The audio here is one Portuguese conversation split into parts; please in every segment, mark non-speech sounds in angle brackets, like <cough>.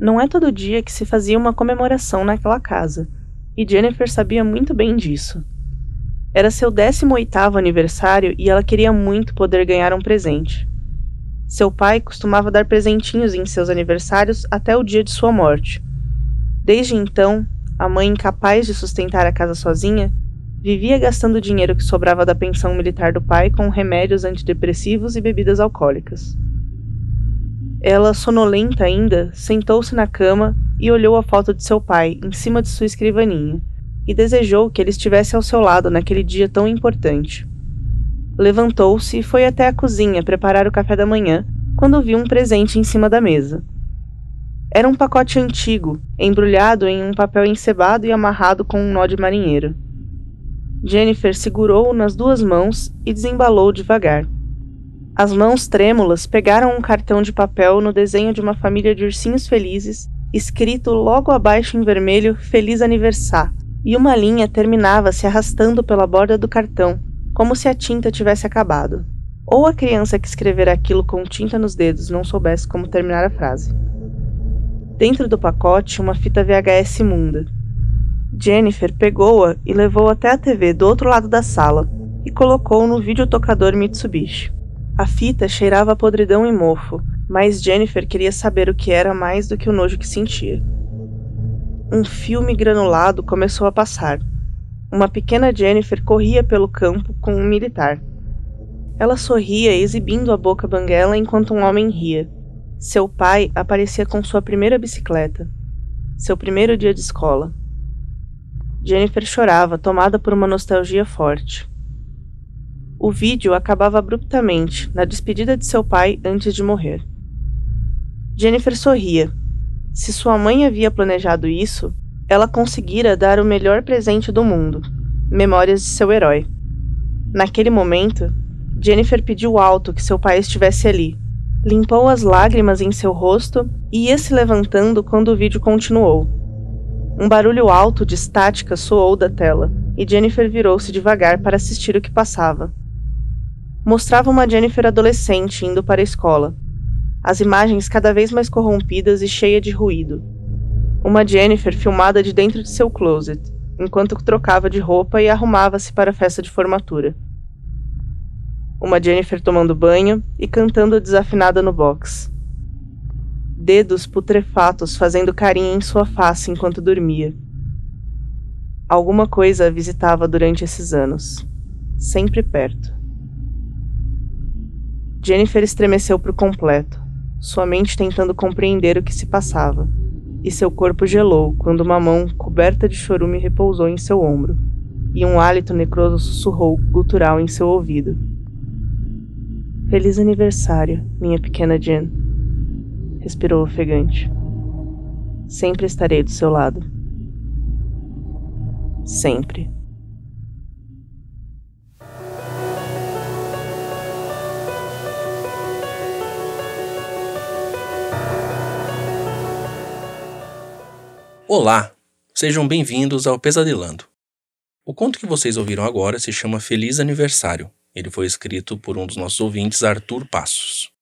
Não é todo dia que se fazia uma comemoração naquela casa, e Jennifer sabia muito bem disso. Era seu 18º aniversário e ela queria muito poder ganhar um presente. Seu pai costumava dar presentinhos em seus aniversários até o dia de sua morte. Desde então, a mãe incapaz de sustentar a casa sozinha, vivia gastando o dinheiro que sobrava da pensão militar do pai com remédios antidepressivos e bebidas alcoólicas. Ela, sonolenta ainda, sentou-se na cama e olhou a foto de seu pai em cima de sua escrivaninha e desejou que ele estivesse ao seu lado naquele dia tão importante. Levantou-se e foi até a cozinha preparar o café da manhã quando viu um presente em cima da mesa. Era um pacote antigo, embrulhado em um papel encebado e amarrado com um nó de marinheiro. Jennifer segurou-o nas duas mãos e desembalou devagar. As mãos trêmulas pegaram um cartão de papel no desenho de uma família de ursinhos felizes, escrito logo abaixo em vermelho Feliz Aniversário, e uma linha terminava se arrastando pela borda do cartão, como se a tinta tivesse acabado. Ou a criança que escrevera aquilo com tinta nos dedos não soubesse como terminar a frase. Dentro do pacote, uma fita VHS imunda. Jennifer pegou-a e levou até a TV do outro lado da sala e colocou no videotocador Mitsubishi. A fita cheirava a podridão e mofo, mas Jennifer queria saber o que era mais do que o nojo que sentia. Um filme granulado começou a passar. Uma pequena Jennifer corria pelo campo com um militar. Ela sorria, exibindo a boca banguela enquanto um homem ria. Seu pai aparecia com sua primeira bicicleta. Seu primeiro dia de escola. Jennifer chorava, tomada por uma nostalgia forte. O vídeo acabava abruptamente, na despedida de seu pai antes de morrer. Jennifer sorria. Se sua mãe havia planejado isso, ela conseguira dar o melhor presente do mundo memórias de seu herói. Naquele momento, Jennifer pediu alto que seu pai estivesse ali. Limpou as lágrimas em seu rosto e ia se levantando quando o vídeo continuou. Um barulho alto de estática soou da tela e Jennifer virou-se devagar para assistir o que passava mostrava uma Jennifer adolescente indo para a escola. As imagens cada vez mais corrompidas e cheia de ruído. Uma Jennifer filmada de dentro de seu closet, enquanto trocava de roupa e arrumava-se para a festa de formatura. Uma Jennifer tomando banho e cantando desafinada no box. Dedos putrefatos fazendo carinho em sua face enquanto dormia. Alguma coisa a visitava durante esses anos, sempre perto. Jennifer estremeceu por completo, sua mente tentando compreender o que se passava, e seu corpo gelou quando uma mão coberta de chorume repousou em seu ombro, e um hálito necroso sussurrou gutural em seu ouvido. Feliz aniversário, minha pequena Jen. Respirou ofegante. Sempre estarei do seu lado. Sempre. Olá, sejam bem-vindos ao Pesadilando. O conto que vocês ouviram agora se chama Feliz Aniversário. Ele foi escrito por um dos nossos ouvintes, Arthur Passos.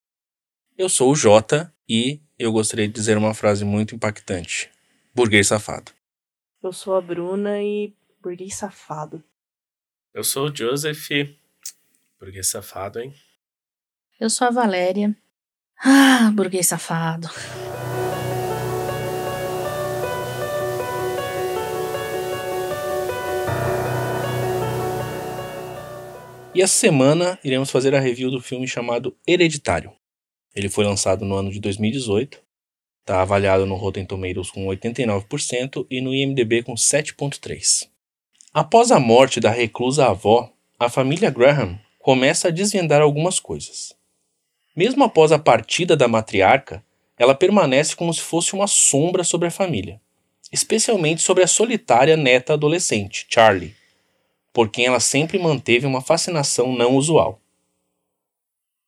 Eu sou o Jota e eu gostaria de dizer uma frase muito impactante: burguês safado. Eu sou a Bruna e burguês safado. Eu sou o Joseph, burguês safado, hein? Eu sou a Valéria. Ah, burguês safado. E essa semana iremos fazer a review do filme chamado Hereditário. Ele foi lançado no ano de 2018, está avaliado no Rotten Tomatoes com 89% e no IMDb com 7.3. Após a morte da reclusa avó, a família Graham começa a desvendar algumas coisas. Mesmo após a partida da matriarca, ela permanece como se fosse uma sombra sobre a família, especialmente sobre a solitária neta adolescente, Charlie, por quem ela sempre manteve uma fascinação não usual.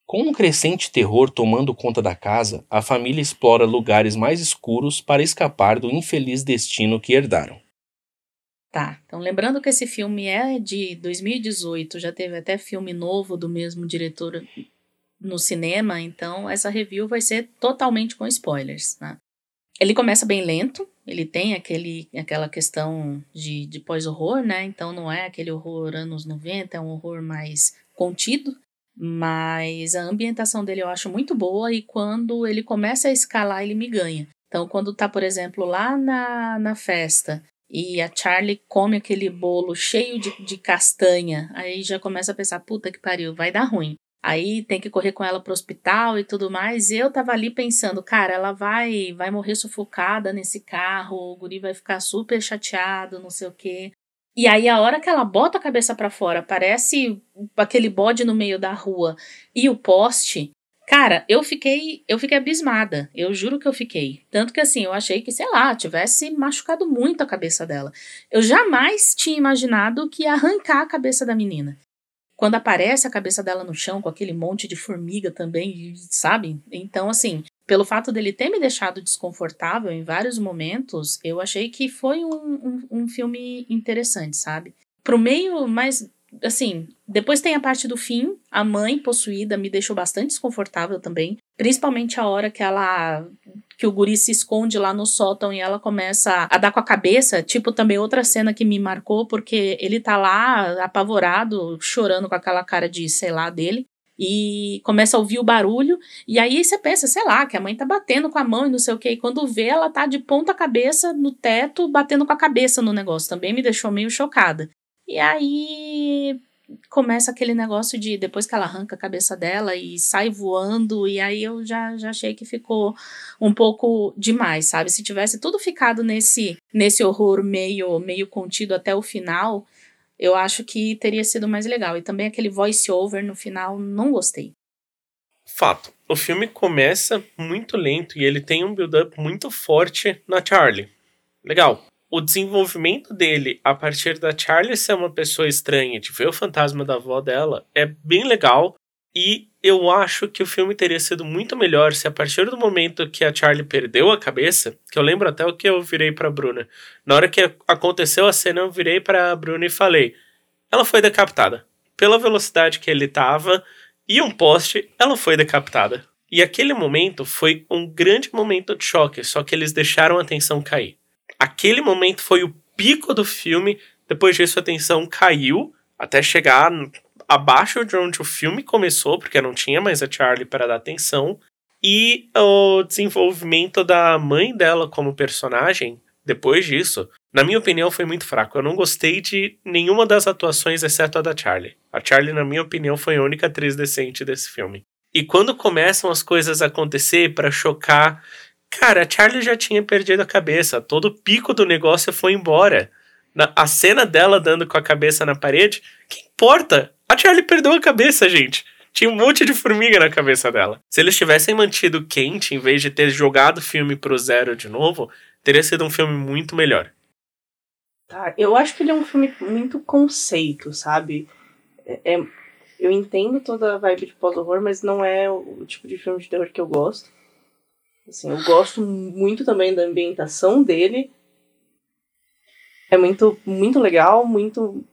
Com um crescente terror tomando conta da casa, a família explora lugares mais escuros para escapar do infeliz destino que herdaram. Tá, então lembrando que esse filme é de 2018, já teve até filme novo do mesmo diretor no cinema, então essa review vai ser totalmente com spoilers, né? Ele começa bem lento, ele tem aquele, aquela questão de, de pós-horror, né? Então não é aquele horror anos 90, é um horror mais contido. Mas a ambientação dele eu acho muito boa e quando ele começa a escalar, ele me ganha. Então, quando tá, por exemplo, lá na, na festa e a Charlie come aquele bolo cheio de, de castanha, aí já começa a pensar: puta que pariu, vai dar ruim. Aí tem que correr com ela pro hospital e tudo mais. E eu tava ali pensando, cara, ela vai vai morrer sufocada nesse carro, o guri vai ficar super chateado, não sei o quê. E aí a hora que ela bota a cabeça para fora, aparece aquele bode no meio da rua e o poste, Cara, eu fiquei, eu fiquei abismada. Eu juro que eu fiquei. Tanto que assim, eu achei que, sei lá, tivesse machucado muito a cabeça dela. Eu jamais tinha imaginado que ia arrancar a cabeça da menina. Quando aparece a cabeça dela no chão com aquele monte de formiga também, sabe? Então, assim, pelo fato dele ter me deixado desconfortável em vários momentos, eu achei que foi um, um, um filme interessante, sabe? Pro meio mais assim, depois tem a parte do fim, a mãe possuída me deixou bastante desconfortável também, principalmente a hora que ela que o guri se esconde lá no sótão e ela começa a dar com a cabeça, tipo também outra cena que me marcou porque ele tá lá apavorado, chorando com aquela cara de, sei lá, dele. E começa a ouvir o barulho, e aí você pensa, sei lá, que a mãe tá batendo com a mão e não sei o que, e quando vê, ela tá de ponta cabeça no teto, batendo com a cabeça no negócio. Também me deixou meio chocada. E aí começa aquele negócio de depois que ela arranca a cabeça dela e sai voando, e aí eu já, já achei que ficou um pouco demais, sabe? Se tivesse tudo ficado nesse nesse horror meio meio contido até o final, eu acho que teria sido mais legal. E também aquele voice over no final, não gostei. Fato. O filme começa muito lento e ele tem um build-up muito forte na Charlie. Legal o desenvolvimento dele a partir da Charlie ser uma pessoa estranha, de ver o fantasma da avó dela, é bem legal. E eu acho que o filme teria sido muito melhor se a partir do momento que a Charlie perdeu a cabeça, que eu lembro até o que eu virei para Bruna. Na hora que aconteceu a cena, eu virei para Bruna e falei: "Ela foi decapitada. Pela velocidade que ele tava e um poste, ela foi decapitada." E aquele momento foi um grande momento de choque, só que eles deixaram a tensão cair. Aquele momento foi o pico do filme. Depois disso, a tensão caiu até chegar abaixo de onde o filme começou, porque não tinha mais a Charlie para dar atenção. E o desenvolvimento da mãe dela como personagem, depois disso, na minha opinião, foi muito fraco. Eu não gostei de nenhuma das atuações, exceto a da Charlie. A Charlie, na minha opinião, foi a única atriz decente desse filme. E quando começam as coisas a acontecer para chocar Cara, a Charlie já tinha perdido a cabeça. Todo o pico do negócio foi embora. Na, a cena dela dando com a cabeça na parede, que importa? A Charlie perdeu a cabeça, gente. Tinha um monte de formiga na cabeça dela. Se eles tivessem mantido quente, em vez de ter jogado o filme pro zero de novo, teria sido um filme muito melhor. Tá, eu acho que ele é um filme muito conceito, sabe? É, é eu entendo toda a vibe de pós-horror, mas não é o tipo de filme de terror que eu gosto. Assim, eu gosto muito também da ambientação dele. É muito, muito legal, muito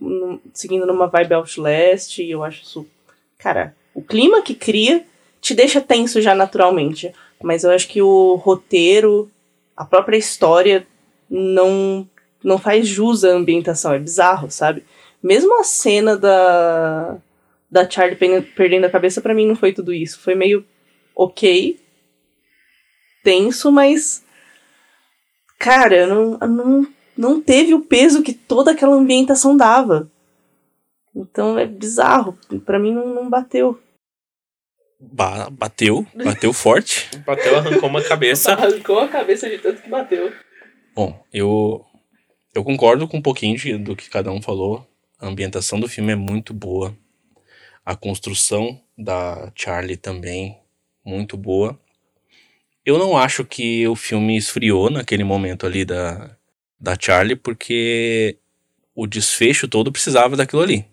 seguindo numa vibe Outlast, e eu acho isso. Cara, o clima que cria te deixa tenso já naturalmente. Mas eu acho que o roteiro, a própria história, não, não faz jus à ambientação. É bizarro, sabe? Mesmo a cena da, da Charlie perdendo a cabeça, para mim não foi tudo isso. Foi meio ok, tenso, mas. Cara, não, não, não teve o peso que toda aquela ambientação dava. Então é bizarro. para mim não, não bateu. Ba bateu, bateu <laughs> forte. bateu, arrancou uma cabeça. arrancou a cabeça de tanto que bateu. Bom, eu eu concordo com um pouquinho de, do que cada um falou. A ambientação do filme é muito boa. A construção da Charlie também muito boa. Eu não acho que o filme esfriou naquele momento ali da, da Charlie, porque o desfecho todo precisava daquilo ali.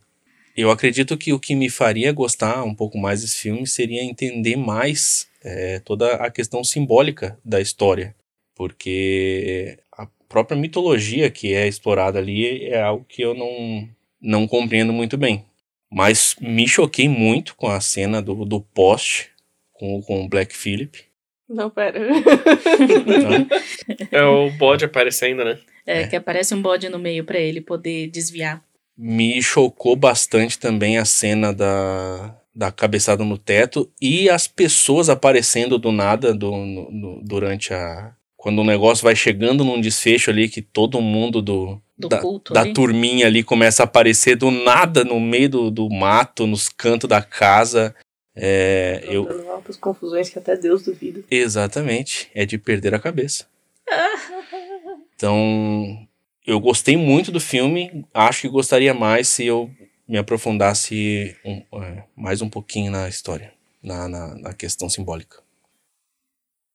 Eu acredito que o que me faria gostar um pouco mais desse filme seria entender mais é, toda a questão simbólica da história, porque a própria mitologia que é explorada ali é algo que eu não, não compreendo muito bem. Mas me choquei muito com a cena do, do poste com, com o Black Phillip Não, pera. <laughs> é o bode aparecendo, né? É, é, que aparece um bode no meio para ele poder desviar. Me chocou bastante também a cena da, da cabeçada no teto e as pessoas aparecendo do nada do, no, no, durante a. Quando o negócio vai chegando num desfecho ali que todo mundo do, do da, culto, da turminha ali começa a aparecer do nada no meio do, do mato, nos cantos da casa. É, eu... altas confusões que até Deus duvida. Exatamente. É de perder a cabeça. <laughs> então, eu gostei muito do filme. Acho que gostaria mais se eu me aprofundasse um, é, mais um pouquinho na história, na, na, na questão simbólica.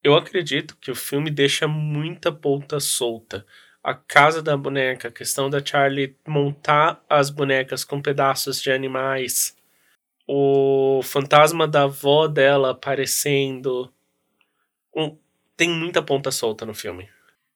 Eu acredito que o filme deixa muita ponta solta. A casa da boneca, a questão da Charlie montar as bonecas com pedaços de animais, o fantasma da avó dela aparecendo. Um, tem muita ponta solta no filme.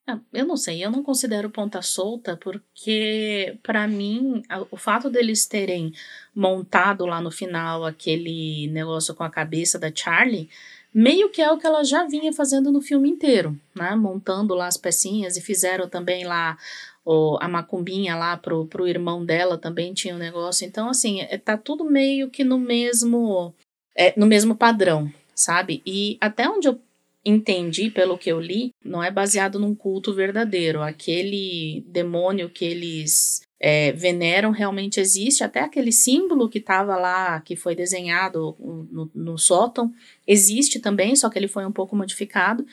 Ah, eu não sei, eu não considero ponta solta porque, para mim, o fato deles terem montado lá no final aquele negócio com a cabeça da Charlie, meio que é o que ela já vinha fazendo no filme inteiro, né? Montando lá as pecinhas e fizeram também lá o, a macumbinha lá pro, pro irmão dela também tinha um negócio. Então, assim, é, tá tudo meio que no mesmo, é, no mesmo padrão, sabe? E até onde eu entendi pelo que eu li, não é baseado num culto verdadeiro. Aquele demônio que eles é, veneram realmente existe, até aquele símbolo que estava lá, que foi desenhado no, no, sótão, existe também, só que ele foi um pouco modificado.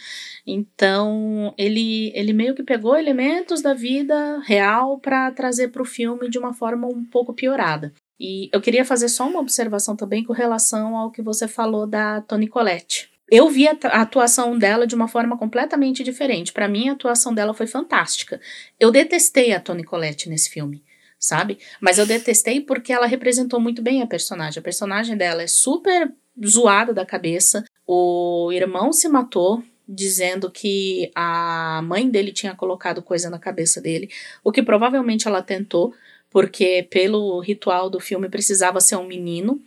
Então, ele, ele meio que pegou elementos da vida real para trazer para o filme de uma forma um pouco piorada. E eu queria fazer só uma observação também com relação ao que você falou da Toni Collette eu vi a, atuação dela de uma forma completamente diferente. Para mim, a atuação dela foi fantástica. Eu detestei a Toni Collette nesse filme, sabe? Mas eu detestei porque ela representou muito bem a personagem. A personagem dela é super zoada da cabeça. O irmão se matou dizendo que a mãe dele tinha colocado coisa na cabeça dele, o que provavelmente ela tentou, porque pelo ritual do filme precisava ser um menino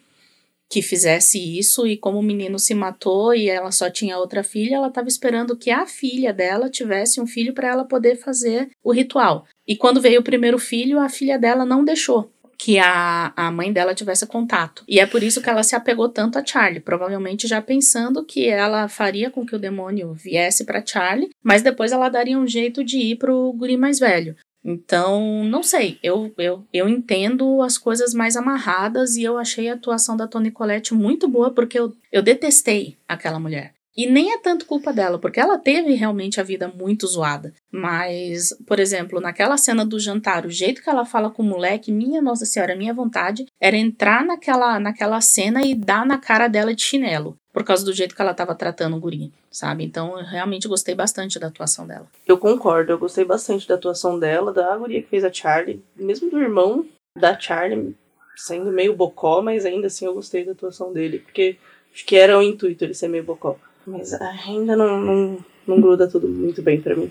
que fizesse isso e como o menino se matou e ela só tinha outra filha, ela estava esperando que a filha dela tivesse um filho para ela poder fazer o ritual. E quando veio o primeiro filho, a filha dela não deixou que a, a mãe dela tivesse contato. E é por isso que ela se apegou tanto a Charlie, provavelmente já pensando que ela faria com que o demônio viesse para Charlie, mas depois ela daria um jeito de ir pro guri mais velho. Então, não sei, eu, eu, eu entendo as coisas mais amarradas e eu achei a atuação da Toni Collette muito boa porque eu, eu detestei aquela mulher. E nem é tanto culpa dela, porque ela teve realmente a vida muito zoada. Mas, por exemplo, naquela cena do jantar, o jeito que ela fala com o moleque, minha Nossa Senhora, minha vontade era entrar naquela, naquela cena e dar na cara dela de chinelo por causa do jeito que ela estava tratando o guri, sabe? Então, eu realmente gostei bastante da atuação dela. Eu concordo, eu gostei bastante da atuação dela, da guria que fez a Charlie, mesmo do irmão da Charlie, sendo meio bocó, mas ainda assim eu gostei da atuação dele, porque acho que era o intuito ele ser meio bocó. Mas ainda não, não, não gruda tudo muito bem para mim.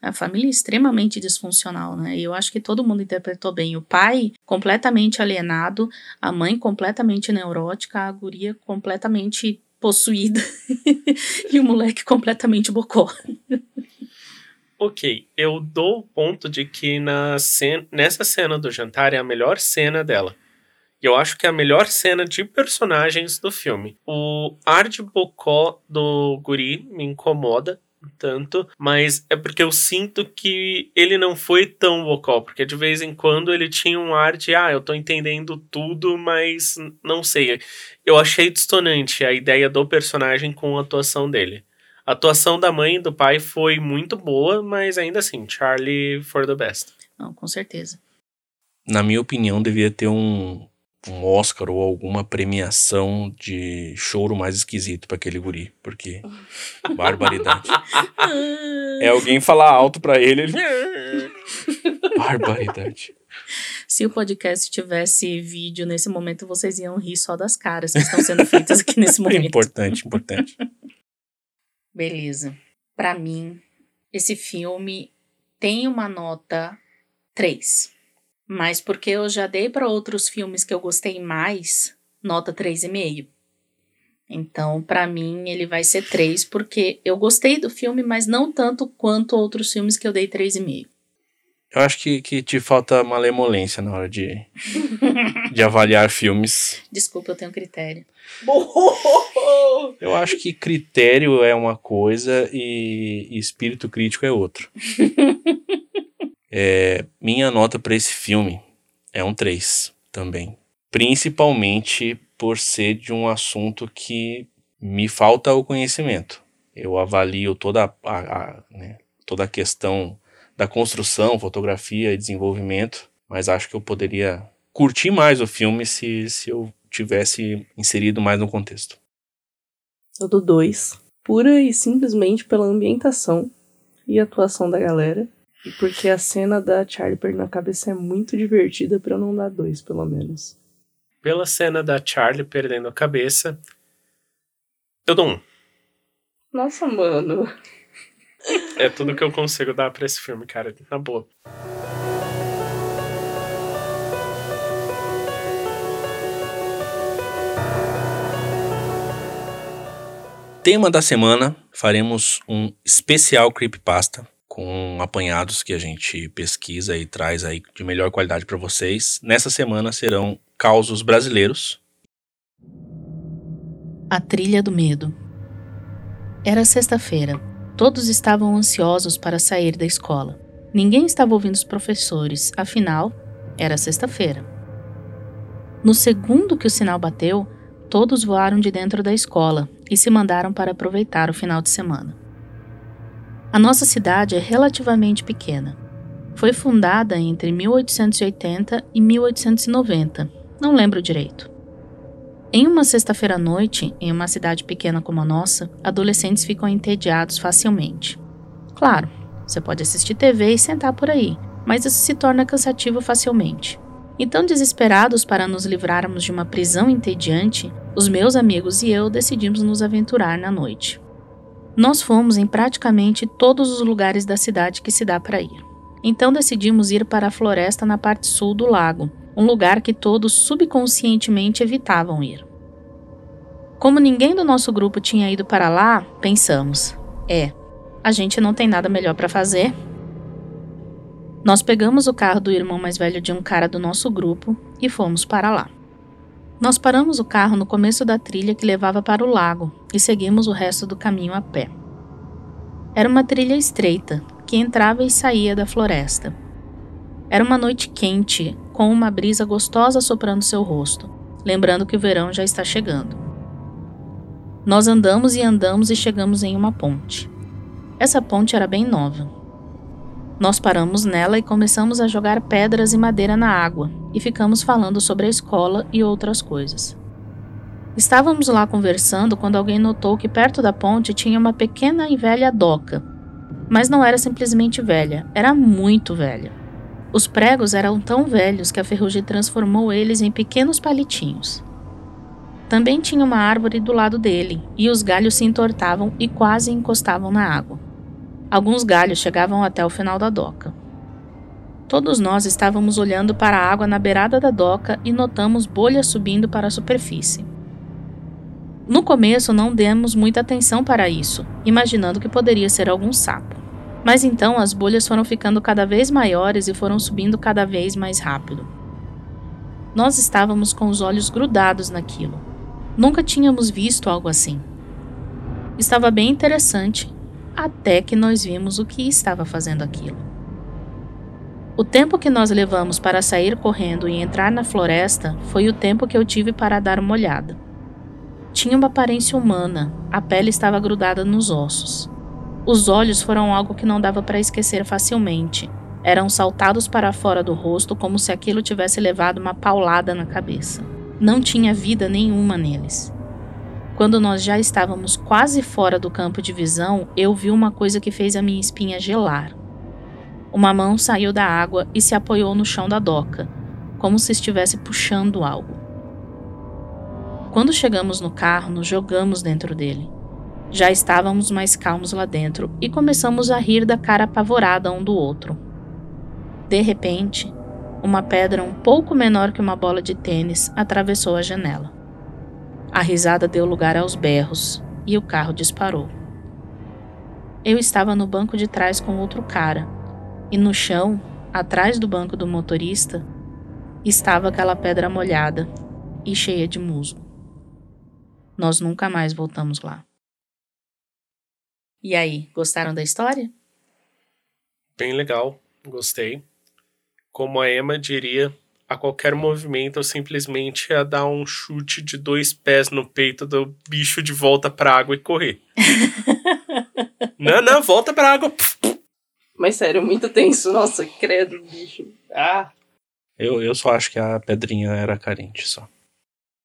A família é extremamente disfuncional, né? E eu acho que todo mundo interpretou bem. O pai completamente alienado, a mãe completamente neurótica, a guria completamente possuída <laughs> e o moleque completamente bocó. ok, eu dou o ponto de que na cena, nessa cena do jantar é a melhor cena dela. E eu acho que é a melhor cena de personagens do filme. O ar de bocó do guri me incomoda tanto, mas é porque eu sinto que ele não foi tão vocal, porque de vez em quando ele tinha um ar de, ah, eu tô entendendo tudo, mas não sei. Eu achei distonante a ideia do personagem com a atuação dele. A atuação da mãe e do pai foi muito boa, mas ainda assim, Charlie for the best. Não, com certeza. Na minha opinião, devia ter um, um Oscar ou alguma premiação de choro mais esquisito para aquele guri, porque <laughs> barbaridade. é alguém falar alto para ele, ele <laughs> barbaridade. Se o podcast tivesse vídeo nesse momento, vocês iam rir só das caras que estão sendo feitas aqui nesse <laughs> momento. Importante, importante. Beleza. Para mim, esse filme tem uma nota 3 mas porque eu já dei para outros filmes que eu gostei mais, nota 3,5. Então, para mim, ele vai ser 3, porque eu gostei do filme, mas não tanto quanto outros filmes que eu dei 3,5. Eu acho que, que te falta malemolência na hora de, de avaliar filmes. Desculpa, eu tenho critério. Eu acho que critério é uma coisa e, e espírito crítico é outra. <laughs> é, minha nota para esse filme é um 3 também. Principalmente por ser de um assunto que me falta o conhecimento. Eu avalio toda a, a né, toda a questão da construção, fotografia e desenvolvimento, mas acho que eu poderia curtir mais o filme se, se eu tivesse inserido mais no contexto. Eu dou dois. Pura e simplesmente pela ambientação e atuação da galera. E porque a cena da Charlie perdendo a cabeça é muito divertida para eu não dar dois, pelo menos. Pela cena da Charlie perdendo a cabeça, eu dou um. Nossa, mano. É tudo que eu consigo dar pra esse filme, cara. Na boa. Tema da semana: faremos um especial creepypasta com apanhados que a gente pesquisa e traz aí de melhor qualidade para vocês. Nessa semana serão causos brasileiros. A trilha do medo. Era sexta-feira. Todos estavam ansiosos para sair da escola. Ninguém estava ouvindo os professores, afinal, era sexta-feira. No segundo que o sinal bateu, todos voaram de dentro da escola e se mandaram para aproveitar o final de semana. A nossa cidade é relativamente pequena. Foi fundada entre 1880 e 1890, não lembro direito. Em uma sexta-feira à noite, em uma cidade pequena como a nossa, adolescentes ficam entediados facilmente. Claro, você pode assistir TV e sentar por aí, mas isso se torna cansativo facilmente. Então, desesperados para nos livrarmos de uma prisão entediante, os meus amigos e eu decidimos nos aventurar na noite. Nós fomos em praticamente todos os lugares da cidade que se dá para ir. Então decidimos ir para a floresta na parte sul do lago, um lugar que todos subconscientemente evitavam ir. Como ninguém do nosso grupo tinha ido para lá, pensamos: é, a gente não tem nada melhor para fazer. Nós pegamos o carro do irmão mais velho de um cara do nosso grupo e fomos para lá. Nós paramos o carro no começo da trilha que levava para o lago e seguimos o resto do caminho a pé. Era uma trilha estreita que entrava e saía da floresta. Era uma noite quente, com uma brisa gostosa soprando seu rosto, lembrando que o verão já está chegando. Nós andamos e andamos e chegamos em uma ponte. Essa ponte era bem nova. Nós paramos nela e começamos a jogar pedras e madeira na água e ficamos falando sobre a escola e outras coisas. Estávamos lá conversando quando alguém notou que perto da ponte tinha uma pequena e velha doca. Mas não era simplesmente velha, era muito velha. Os pregos eram tão velhos que a ferrugem transformou eles em pequenos palitinhos. Também tinha uma árvore do lado dele, e os galhos se entortavam e quase encostavam na água. Alguns galhos chegavam até o final da doca. Todos nós estávamos olhando para a água na beirada da doca e notamos bolhas subindo para a superfície. No começo não demos muita atenção para isso, imaginando que poderia ser algum sapo. Mas então as bolhas foram ficando cada vez maiores e foram subindo cada vez mais rápido. Nós estávamos com os olhos grudados naquilo. Nunca tínhamos visto algo assim. Estava bem interessante, até que nós vimos o que estava fazendo aquilo. O tempo que nós levamos para sair correndo e entrar na floresta foi o tempo que eu tive para dar uma olhada. Tinha uma aparência humana, a pele estava grudada nos ossos. Os olhos foram algo que não dava para esquecer facilmente. Eram saltados para fora do rosto como se aquilo tivesse levado uma paulada na cabeça. Não tinha vida nenhuma neles. Quando nós já estávamos quase fora do campo de visão, eu vi uma coisa que fez a minha espinha gelar. Uma mão saiu da água e se apoiou no chão da doca, como se estivesse puxando algo. Quando chegamos no carro, nos jogamos dentro dele. Já estávamos mais calmos lá dentro e começamos a rir da cara apavorada um do outro. De repente, uma pedra um pouco menor que uma bola de tênis atravessou a janela. A risada deu lugar aos berros e o carro disparou. Eu estava no banco de trás com outro cara, e no chão, atrás do banco do motorista, estava aquela pedra molhada e cheia de musgo. Nós nunca mais voltamos lá. E aí, gostaram da história? Bem legal, gostei. Como a Emma diria, a qualquer movimento eu simplesmente ia dar um chute de dois pés no peito do bicho de volta pra água e correr. <laughs> não, não, volta pra água. Mas sério, muito tenso. Nossa, credo, bicho. Ah. Eu, eu só acho que a pedrinha era carente só.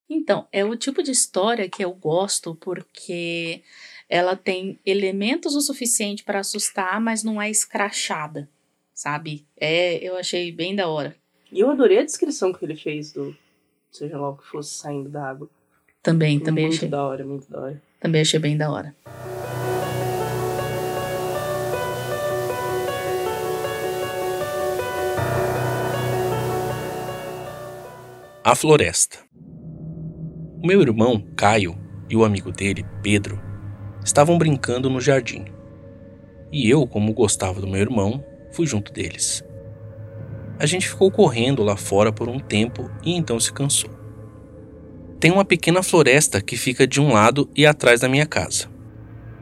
Então, é o tipo de história que eu gosto porque ela tem elementos o suficiente para assustar, mas não é escrachada, sabe? É, eu achei bem da hora. E eu adorei a descrição que ele fez do seja lá o que fosse saindo da água. Também, também muito achei. da hora, muito da hora. Também achei bem da hora. A Floresta. O meu irmão, Caio, e o amigo dele, Pedro, estavam brincando no jardim. E eu, como gostava do meu irmão, fui junto deles. A gente ficou correndo lá fora por um tempo e então se cansou. Tem uma pequena floresta que fica de um lado e atrás da minha casa.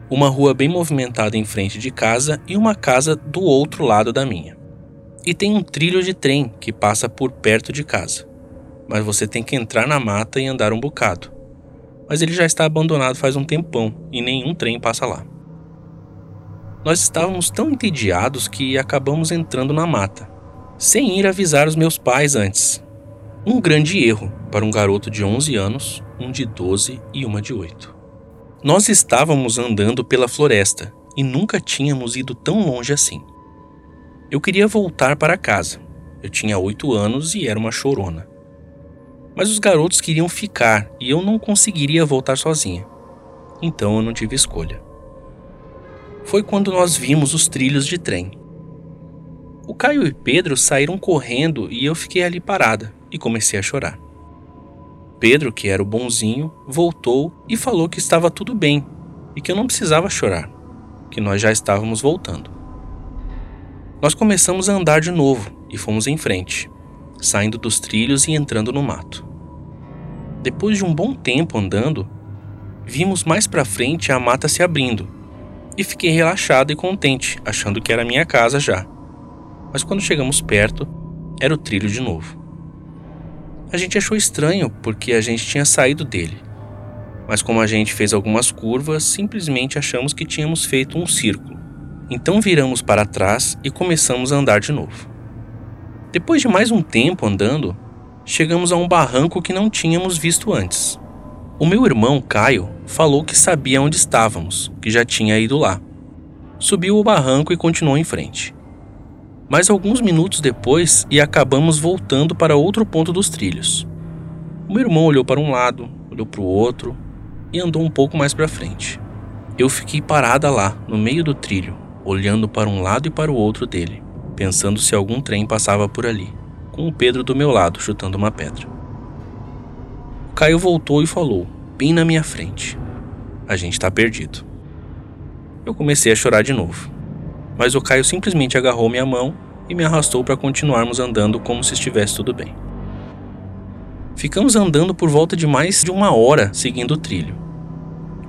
Uma rua bem movimentada em frente de casa e uma casa do outro lado da minha. E tem um trilho de trem que passa por perto de casa mas você tem que entrar na mata e andar um bocado. Mas ele já está abandonado faz um tempão e nenhum trem passa lá. Nós estávamos tão entediados que acabamos entrando na mata, sem ir avisar os meus pais antes. Um grande erro para um garoto de 11 anos, um de 12 e uma de 8. Nós estávamos andando pela floresta e nunca tínhamos ido tão longe assim. Eu queria voltar para casa. Eu tinha 8 anos e era uma chorona mas os garotos queriam ficar e eu não conseguiria voltar sozinha. Então eu não tive escolha. Foi quando nós vimos os trilhos de trem. O Caio e Pedro saíram correndo e eu fiquei ali parada e comecei a chorar. Pedro, que era o bonzinho, voltou e falou que estava tudo bem e que eu não precisava chorar, que nós já estávamos voltando. Nós começamos a andar de novo e fomos em frente, saindo dos trilhos e entrando no mato. Depois de um bom tempo andando, vimos mais para frente a mata se abrindo e fiquei relaxado e contente, achando que era minha casa já. Mas quando chegamos perto, era o trilho de novo. A gente achou estranho porque a gente tinha saído dele. Mas como a gente fez algumas curvas, simplesmente achamos que tínhamos feito um círculo. Então viramos para trás e começamos a andar de novo. Depois de mais um tempo andando, chegamos a um barranco que não tínhamos visto antes. O meu irmão, Caio, falou que sabia onde estávamos, que já tinha ido lá. Subiu o barranco e continuou em frente. Mas alguns minutos depois e acabamos voltando para outro ponto dos trilhos. O meu irmão olhou para um lado, olhou para o outro e andou um pouco mais para frente. Eu fiquei parada lá, no meio do trilho, olhando para um lado e para o outro dele, pensando se algum trem passava por ali com o Pedro do meu lado, chutando uma pedra. O Caio voltou e falou, bem na minha frente: A gente tá perdido. Eu comecei a chorar de novo, mas o Caio simplesmente agarrou minha mão e me arrastou para continuarmos andando como se estivesse tudo bem. Ficamos andando por volta de mais de uma hora seguindo o trilho.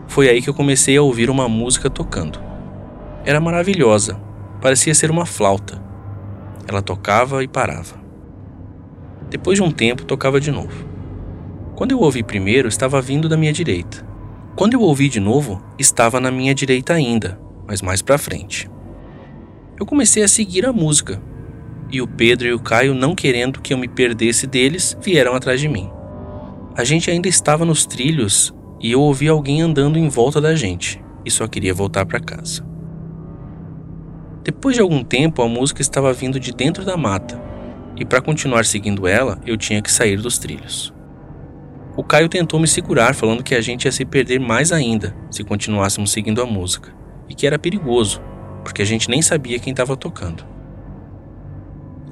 Foi aí que eu comecei a ouvir uma música tocando. Era maravilhosa, parecia ser uma flauta. Ela tocava e parava. Depois de um tempo, tocava de novo. Quando eu ouvi primeiro, estava vindo da minha direita. Quando eu ouvi de novo, estava na minha direita ainda, mas mais para frente. Eu comecei a seguir a música, e o Pedro e o Caio, não querendo que eu me perdesse deles, vieram atrás de mim. A gente ainda estava nos trilhos e eu ouvi alguém andando em volta da gente e só queria voltar para casa. Depois de algum tempo, a música estava vindo de dentro da mata e para continuar seguindo ela, eu tinha que sair dos trilhos. O Caio tentou me segurar, falando que a gente ia se perder mais ainda se continuássemos seguindo a música, e que era perigoso, porque a gente nem sabia quem estava tocando.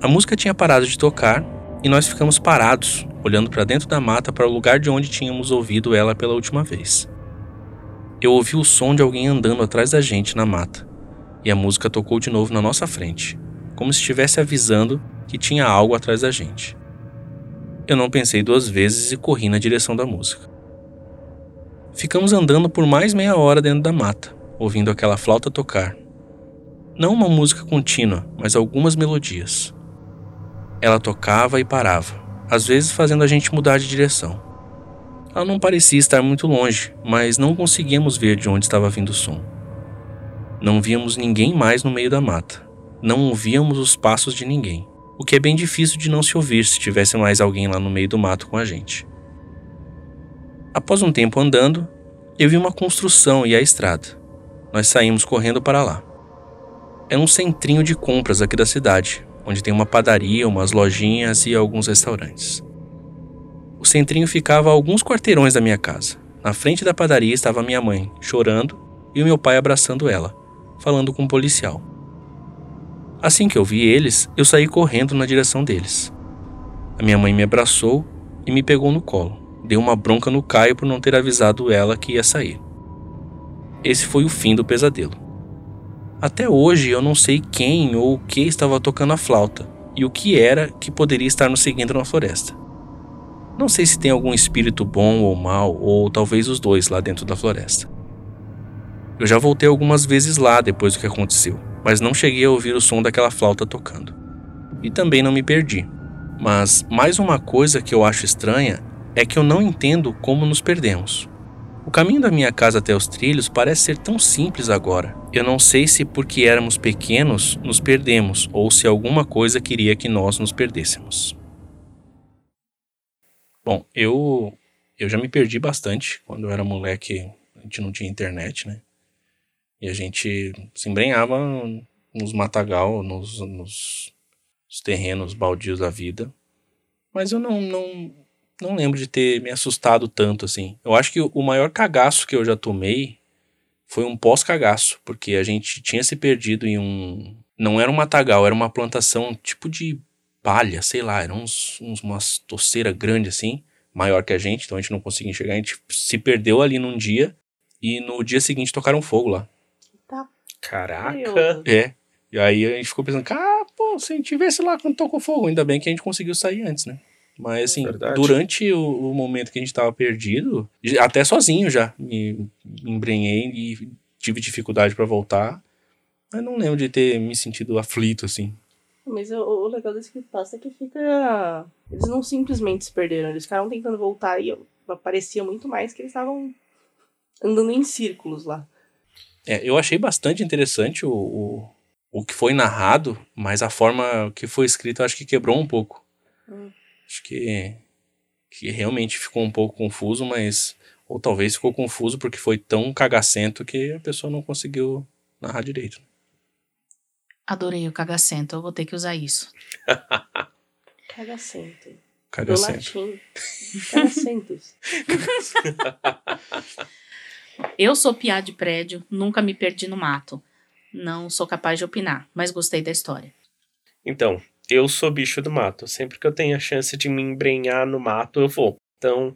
A música tinha parado de tocar e nós ficamos parados, olhando para dentro da mata para o lugar de onde tínhamos ouvido ela pela última vez. Eu ouvi o som de alguém andando atrás da gente na mata, e a música tocou de novo na nossa frente, como se estivesse avisando que tinha algo atrás da gente. Eu não pensei duas vezes e corri na direção da música. Ficamos andando por mais meia hora dentro da mata, ouvindo aquela flauta tocar. Não uma música contínua, mas algumas melodias. Ela tocava e parava, às vezes fazendo a gente mudar de direção. Ela não parecia estar muito longe, mas não conseguíamos ver de onde estava vindo o som. Não víamos ninguém mais no meio da mata. Não ouvíamos os passos de ninguém, o que é bem difícil de não se ouvir se tivesse mais alguém lá no meio do mato com a gente. Após um tempo andando, eu vi uma construção e a estrada. Nós saímos correndo para lá. É um centrinho de compras aqui da cidade, onde tem uma padaria, umas lojinhas e alguns restaurantes. O centrinho ficava a alguns quarteirões da minha casa. Na frente da padaria estava minha mãe, chorando, e o meu pai abraçando ela, falando com um policial. Assim que eu vi eles, eu saí correndo na direção deles. A minha mãe me abraçou e me pegou no colo deu uma bronca no Caio por não ter avisado ela que ia sair. Esse foi o fim do pesadelo. Até hoje eu não sei quem ou o que estava tocando a flauta e o que era que poderia estar nos seguindo na floresta. Não sei se tem algum espírito bom ou mal, ou talvez os dois lá dentro da floresta. Eu já voltei algumas vezes lá depois do que aconteceu, mas não cheguei a ouvir o som daquela flauta tocando. E também não me perdi. Mas mais uma coisa que eu acho estranha é que eu não entendo como nos perdemos. O caminho da minha casa até os trilhos parece ser tão simples agora. Eu não sei se porque éramos pequenos nos perdemos ou se alguma coisa queria que nós nos perdêssemos. Bom, eu eu já me perdi bastante quando eu era moleque, a gente não tinha internet, né? E a gente se embrenhava nos matagal, nos, nos, nos terrenos baldios da vida. Mas eu não, não não lembro de ter me assustado tanto assim. Eu acho que o maior cagaço que eu já tomei foi um pós-cagaço, porque a gente tinha se perdido em um. Não era um matagal, era uma plantação tipo de palha, sei lá, era uns, uns umas toceira grande assim, maior que a gente, então a gente não conseguia enxergar. A gente se perdeu ali num dia e no dia seguinte tocaram fogo lá. Tá. Caraca! É. E aí a gente ficou pensando, ah, pô, se a gente tivesse lá quando tocou fogo, ainda bem que a gente conseguiu sair antes, né? Mas assim, Verdade. durante o, o, momento que a gente tava perdido, até sozinho já, me embrenhei e tive dificuldade para voltar. Mas não lembro de ter me sentido aflito, assim. Mas o, o legal desse que passa é que fica. Eles não simplesmente se perderam, eles ficaram tentando voltar e parecia muito mais que eles estavam andando em círculos lá. É, eu achei bastante interessante o, o, o que foi narrado, mas a forma que foi escrito eu acho que quebrou um pouco. Hum. Acho que, que realmente ficou um pouco confuso, mas. Ou talvez ficou confuso porque foi tão cagacento que a pessoa não conseguiu narrar direito. Adorei o cagacento, eu vou ter que usar isso. <laughs> cagacento. Cagacento. Do latim. Cagacentos. <laughs> eu sou piá de prédio, nunca me perdi no mato. Não sou capaz de opinar, mas gostei da história. Então, eu sou bicho do mato. Sempre que eu tenho a chance de me embrenhar no mato, eu vou. Então,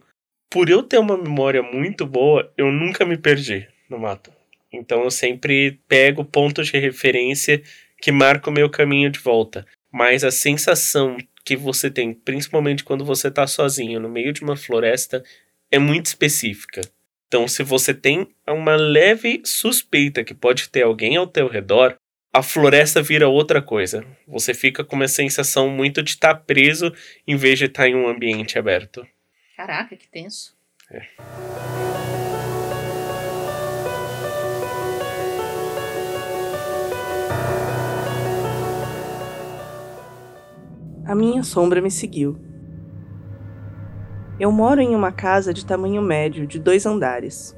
por eu ter uma memória muito boa, eu nunca me perdi no mato. Então eu sempre pego pontos de referência que marcam o meu caminho de volta. Mas a sensação que você tem, principalmente quando você está sozinho no meio de uma floresta, é muito específica. Então, se você tem uma leve suspeita que pode ter alguém ao teu redor, a floresta vira outra coisa. Você fica com uma sensação muito de estar tá preso em vez de estar tá em um ambiente aberto. Caraca, que tenso. É. A minha sombra me seguiu. Eu moro em uma casa de tamanho médio, de dois andares.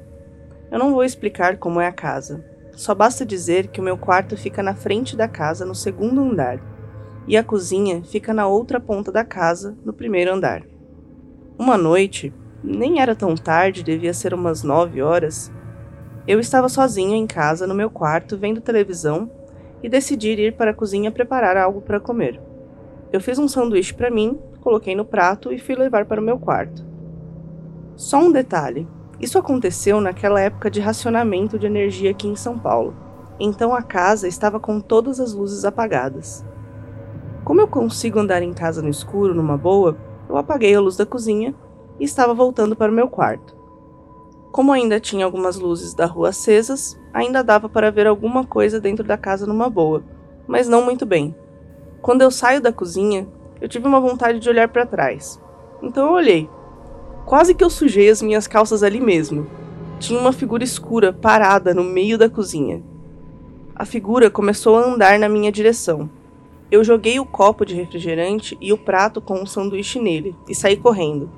Eu não vou explicar como é a casa, só basta dizer que o meu quarto fica na frente da casa, no segundo andar, e a cozinha fica na outra ponta da casa, no primeiro andar. Uma noite, nem era tão tarde, devia ser umas nove horas, eu estava sozinho em casa no meu quarto vendo televisão e decidi ir para a cozinha preparar algo para comer. Eu fiz um sanduíche para mim, coloquei no prato e fui levar para o meu quarto. Só um detalhe: isso aconteceu naquela época de racionamento de energia aqui em São Paulo, então a casa estava com todas as luzes apagadas. Como eu consigo andar em casa no escuro numa boa, eu apaguei a luz da cozinha e estava voltando para o meu quarto. Como ainda tinha algumas luzes da rua acesas, ainda dava para ver alguma coisa dentro da casa numa boa, mas não muito bem. Quando eu saio da cozinha, eu tive uma vontade de olhar para trás. Então eu olhei. Quase que eu sujei as minhas calças ali mesmo. Tinha uma figura escura parada no meio da cozinha. A figura começou a andar na minha direção. Eu joguei o copo de refrigerante e o prato com um sanduíche nele e saí correndo.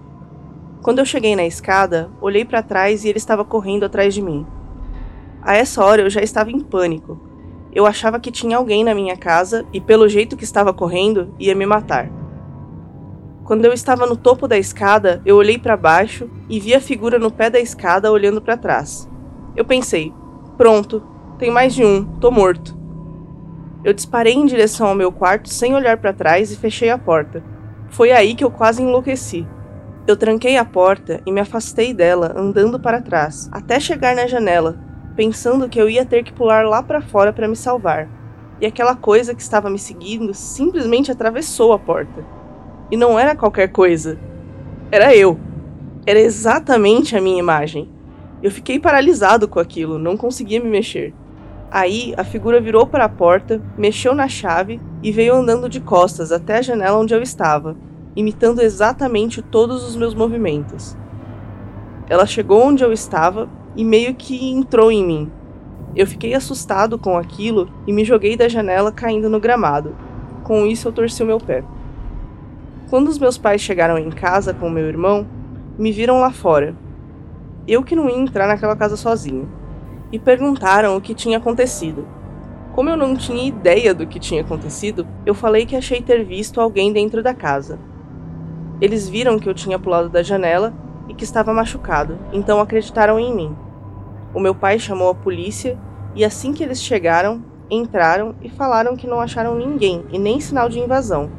Quando eu cheguei na escada, olhei para trás e ele estava correndo atrás de mim. A essa hora eu já estava em pânico. Eu achava que tinha alguém na minha casa e, pelo jeito que estava correndo, ia me matar. Quando eu estava no topo da escada, eu olhei para baixo e vi a figura no pé da escada olhando para trás. Eu pensei: pronto, tem mais de um, tô morto. Eu disparei em direção ao meu quarto sem olhar para trás e fechei a porta. Foi aí que eu quase enlouqueci. Eu tranquei a porta e me afastei dela, andando para trás, até chegar na janela, pensando que eu ia ter que pular lá para fora para me salvar. E aquela coisa que estava me seguindo simplesmente atravessou a porta. E não era qualquer coisa. Era eu. Era exatamente a minha imagem. Eu fiquei paralisado com aquilo, não conseguia me mexer. Aí a figura virou para a porta, mexeu na chave e veio andando de costas até a janela onde eu estava, imitando exatamente todos os meus movimentos. Ela chegou onde eu estava e meio que entrou em mim. Eu fiquei assustado com aquilo e me joguei da janela caindo no gramado. Com isso eu torci o meu pé. Quando os meus pais chegaram em casa com meu irmão, me viram lá fora. Eu que não ia entrar naquela casa sozinho. E perguntaram o que tinha acontecido. Como eu não tinha ideia do que tinha acontecido, eu falei que achei ter visto alguém dentro da casa. Eles viram que eu tinha pulado da janela e que estava machucado, então acreditaram em mim. O meu pai chamou a polícia e assim que eles chegaram, entraram e falaram que não acharam ninguém e nem sinal de invasão.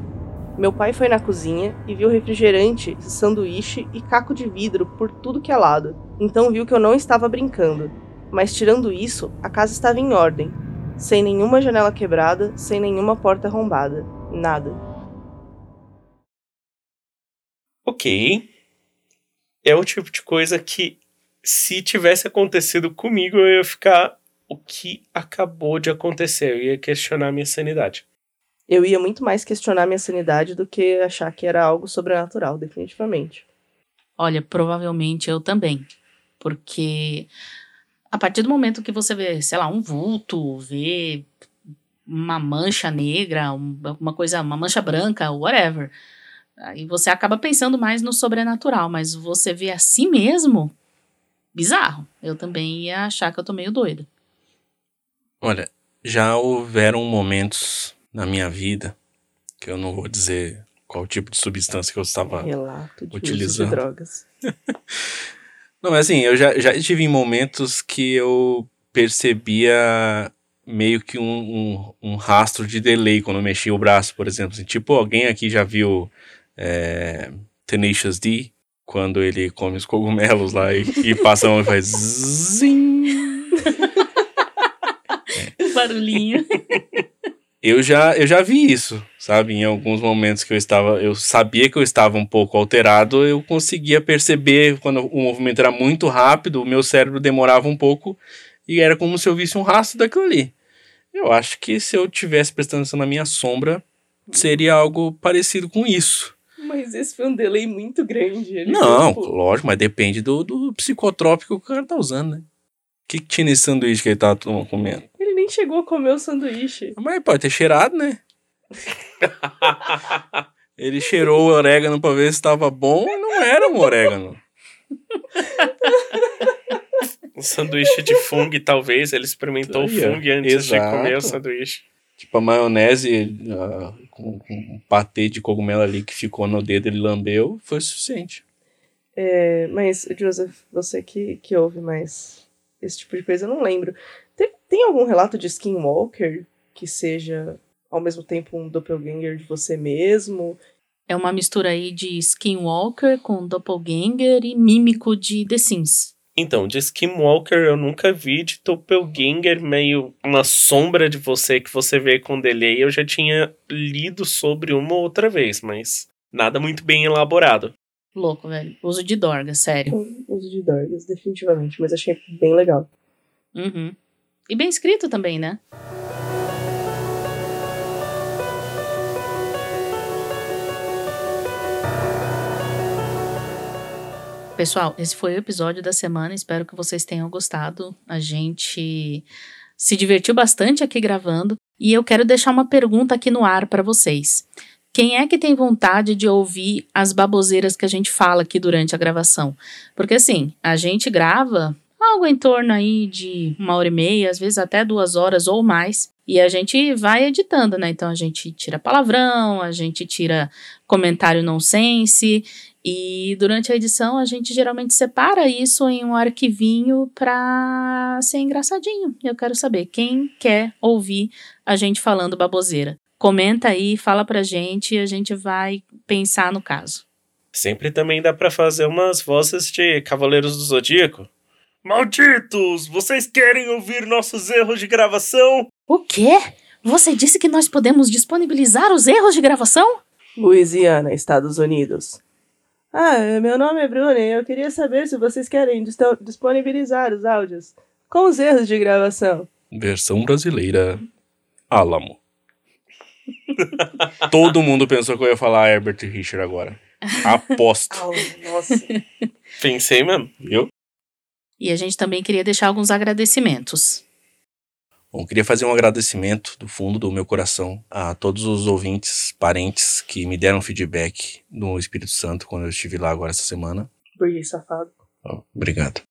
Meu pai foi na cozinha e viu refrigerante, sanduíche e caco de vidro por tudo que é lado, então viu que eu não estava brincando. Mas tirando isso, a casa estava em ordem, sem nenhuma janela quebrada, sem nenhuma porta arrombada, nada. ok. É o tipo de coisa que, se tivesse acontecido comigo, eu ia ficar. O que acabou de acontecer? Eu ia questionar minha sanidade. Eu ia muito mais questionar minha sanidade do que achar que era algo sobrenatural, definitivamente. Olha, provavelmente eu também. Porque a partir do momento que você vê, sei lá, um vulto, vê uma mancha negra, uma coisa, uma mancha branca, whatever. Aí você acaba pensando mais no sobrenatural, mas você vê assim mesmo, bizarro. Eu também ia achar que eu tô meio doida. Olha, já houveram momentos na minha vida que eu não vou dizer qual tipo de substância que eu estava Relato de utilizando. Uso de drogas. <laughs> não, mas assim, eu já, já tive momentos que eu percebia meio que um, um, um rastro de delay quando eu mexia o braço, por exemplo. Assim, tipo, alguém aqui já viu é, Tenacious D, quando ele come os cogumelos lá e, e passa a mão e faz zing. <laughs> é. Barulhinho. <laughs> Eu já, eu já vi isso, sabe? Em alguns momentos que eu estava, eu sabia que eu estava um pouco alterado, eu conseguia perceber quando o movimento era muito rápido, o meu cérebro demorava um pouco e era como se eu visse um rastro daquilo ali. Eu acho que se eu tivesse prestando atenção na minha sombra, seria algo parecido com isso. Mas esse foi um delay muito grande. Não, tipo... lógico, mas depende do, do psicotrópico que o cara tá usando, né? O que, que tinha nesse sanduíche que ele tava comendo? Ele nem chegou a comer o sanduíche. Mas pode ter cheirado, né? <laughs> ele cheirou o orégano pra ver se tava bom e não era um orégano. um sanduíche de fungo, talvez. Ele experimentou o fungo antes Exato. de comer o sanduíche. Tipo, a maionese uh, com, com um patê de cogumelo ali que ficou no dedo, ele lambeu, foi suficiente. É, mas, Joseph, você que, que ouve mais esse tipo de coisa, eu não lembro. Tem, algum relato de Skinwalker que seja ao mesmo tempo um doppelganger de você mesmo? É uma mistura aí de Skinwalker com Doppelganger e Mímico de The Sims. Então, de Skinwalker eu nunca vi, de Doppelganger meio uma sombra de você que você vê com delay, eu já tinha lido sobre uma outra vez, mas nada muito bem elaborado. Louco, velho. Uso de Dorgas, sério. Uso de Dorgas, definitivamente, mas achei bem legal. Uhum. E bem escrito também, né? Pessoal, esse foi o episódio da semana. Espero que vocês tenham gostado. A gente se divertiu bastante aqui gravando. E eu quero deixar uma pergunta aqui no ar para vocês. Quem é que tem vontade de ouvir as baboseiras que a gente fala aqui durante a gravação? Porque assim, a gente grava algo em torno aí de uma hora e meia, às vezes até duas horas ou mais. E a gente vai editando, né? Então a gente tira palavrão, a gente tira comentário nonsense. E durante a edição a gente geralmente separa isso em um arquivinho para ser engraçadinho. Eu quero saber quem quer ouvir a gente falando baboseira. Comenta aí, fala pra gente e a gente vai pensar no caso. Sempre também dá para fazer umas vozes de Cavaleiros do Zodíaco. Malditos! Vocês querem ouvir nossos erros de gravação? O quê? Você disse que nós podemos disponibilizar os erros de gravação? Louisiana, Estados Unidos. Ah, meu nome é Bruna e eu queria saber se vocês querem disponibilizar os áudios com os erros de gravação. Versão brasileira. Álamo. <laughs> Todo mundo pensou que eu ia falar Herbert Richard agora. Aposto. Oh, <laughs> nossa. Pensei mesmo. Viu? E a gente também queria deixar alguns agradecimentos. Bom, queria fazer um agradecimento do fundo do meu coração a todos os ouvintes, parentes que me deram feedback no Espírito Santo quando eu estive lá agora essa semana. Burguês safado. Oh, obrigado.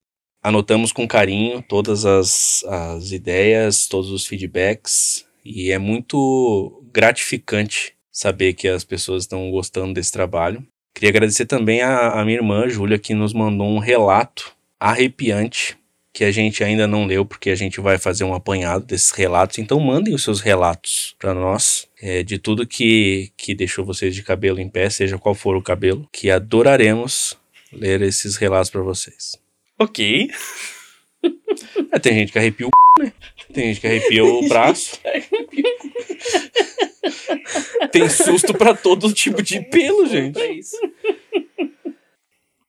Anotamos com carinho todas as, as ideias, todos os feedbacks e é muito gratificante saber que as pessoas estão gostando desse trabalho. Queria agradecer também a, a minha irmã, Júlia, que nos mandou um relato arrepiante que a gente ainda não leu, porque a gente vai fazer um apanhado desses relatos. Então mandem os seus relatos para nós, é, de tudo que, que deixou vocês de cabelo em pé, seja qual for o cabelo, que adoraremos ler esses relatos para vocês. Ok. <laughs> É, tem gente que arrepia o né? Tem gente que arrepia o braço. <laughs> tem susto para todo tipo de pelo, gente. É isso.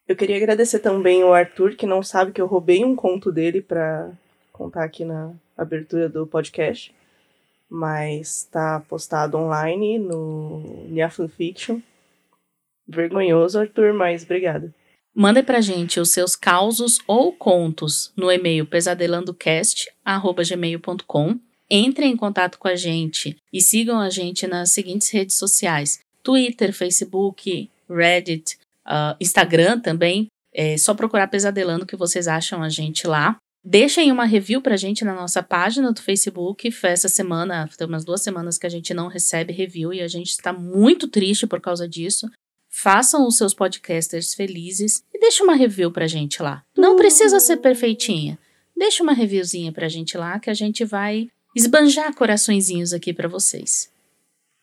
Eu queria agradecer também o Arthur, que não sabe que eu roubei um conto dele para contar aqui na abertura do podcast. Mas está postado online no Nia Fiction. Vergonhoso, Arthur, mas obrigada. Manda pra gente os seus causos ou contos no e-mail pesadelandocast.gmail.com. Entre em contato com a gente e sigam a gente nas seguintes redes sociais: Twitter, Facebook, Reddit, uh, Instagram também. É só procurar Pesadelando que vocês acham a gente lá. Deixem uma review pra gente na nossa página do Facebook. Essa semana, tem umas duas semanas que a gente não recebe review e a gente está muito triste por causa disso. Façam os seus podcasters felizes e deixe uma review pra gente lá. Não precisa ser perfeitinha. Deixa uma reviewzinha pra gente lá que a gente vai esbanjar coraçõezinhos aqui para vocês.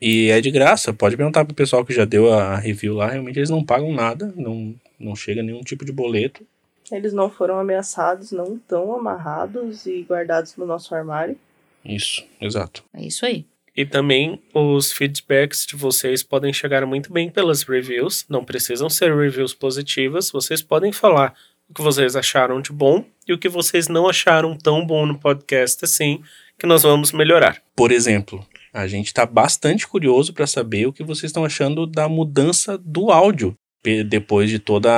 E é de graça, pode perguntar pro pessoal que já deu a review lá, realmente eles não pagam nada, não, não chega nenhum tipo de boleto. Eles não foram ameaçados, não estão amarrados e guardados no nosso armário. Isso, exato. É isso aí. E também os feedbacks de vocês podem chegar muito bem pelas reviews, não precisam ser reviews positivas, vocês podem falar o que vocês acharam de bom e o que vocês não acharam tão bom no podcast assim, que nós vamos melhorar. Por exemplo, a gente está bastante curioso para saber o que vocês estão achando da mudança do áudio depois de todo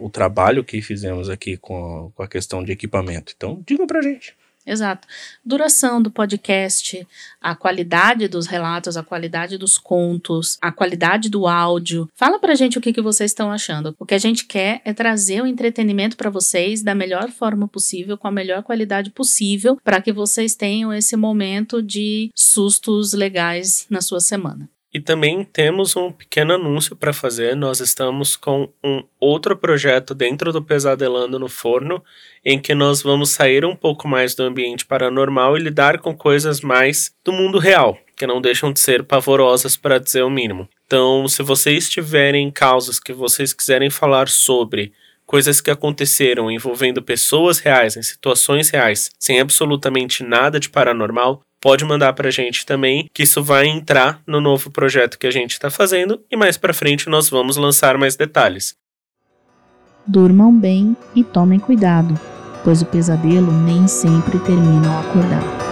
o trabalho que fizemos aqui com, com a questão de equipamento. Então, digam para a gente. Exato. Duração do podcast, a qualidade dos relatos, a qualidade dos contos, a qualidade do áudio. Fala pra gente o que, que vocês estão achando. O que a gente quer é trazer o entretenimento para vocês da melhor forma possível, com a melhor qualidade possível, para que vocês tenham esse momento de sustos legais na sua semana. E também temos um pequeno anúncio para fazer. Nós estamos com um outro projeto dentro do Pesadelando no Forno, em que nós vamos sair um pouco mais do ambiente paranormal e lidar com coisas mais do mundo real, que não deixam de ser pavorosas para dizer o mínimo. Então, se vocês tiverem causas que vocês quiserem falar sobre, coisas que aconteceram envolvendo pessoas reais, em situações reais, sem absolutamente nada de paranormal, pode mandar pra gente também, que isso vai entrar no novo projeto que a gente está fazendo e mais para frente nós vamos lançar mais detalhes. Durmam bem e tomem cuidado, pois o pesadelo nem sempre termina ao acordar.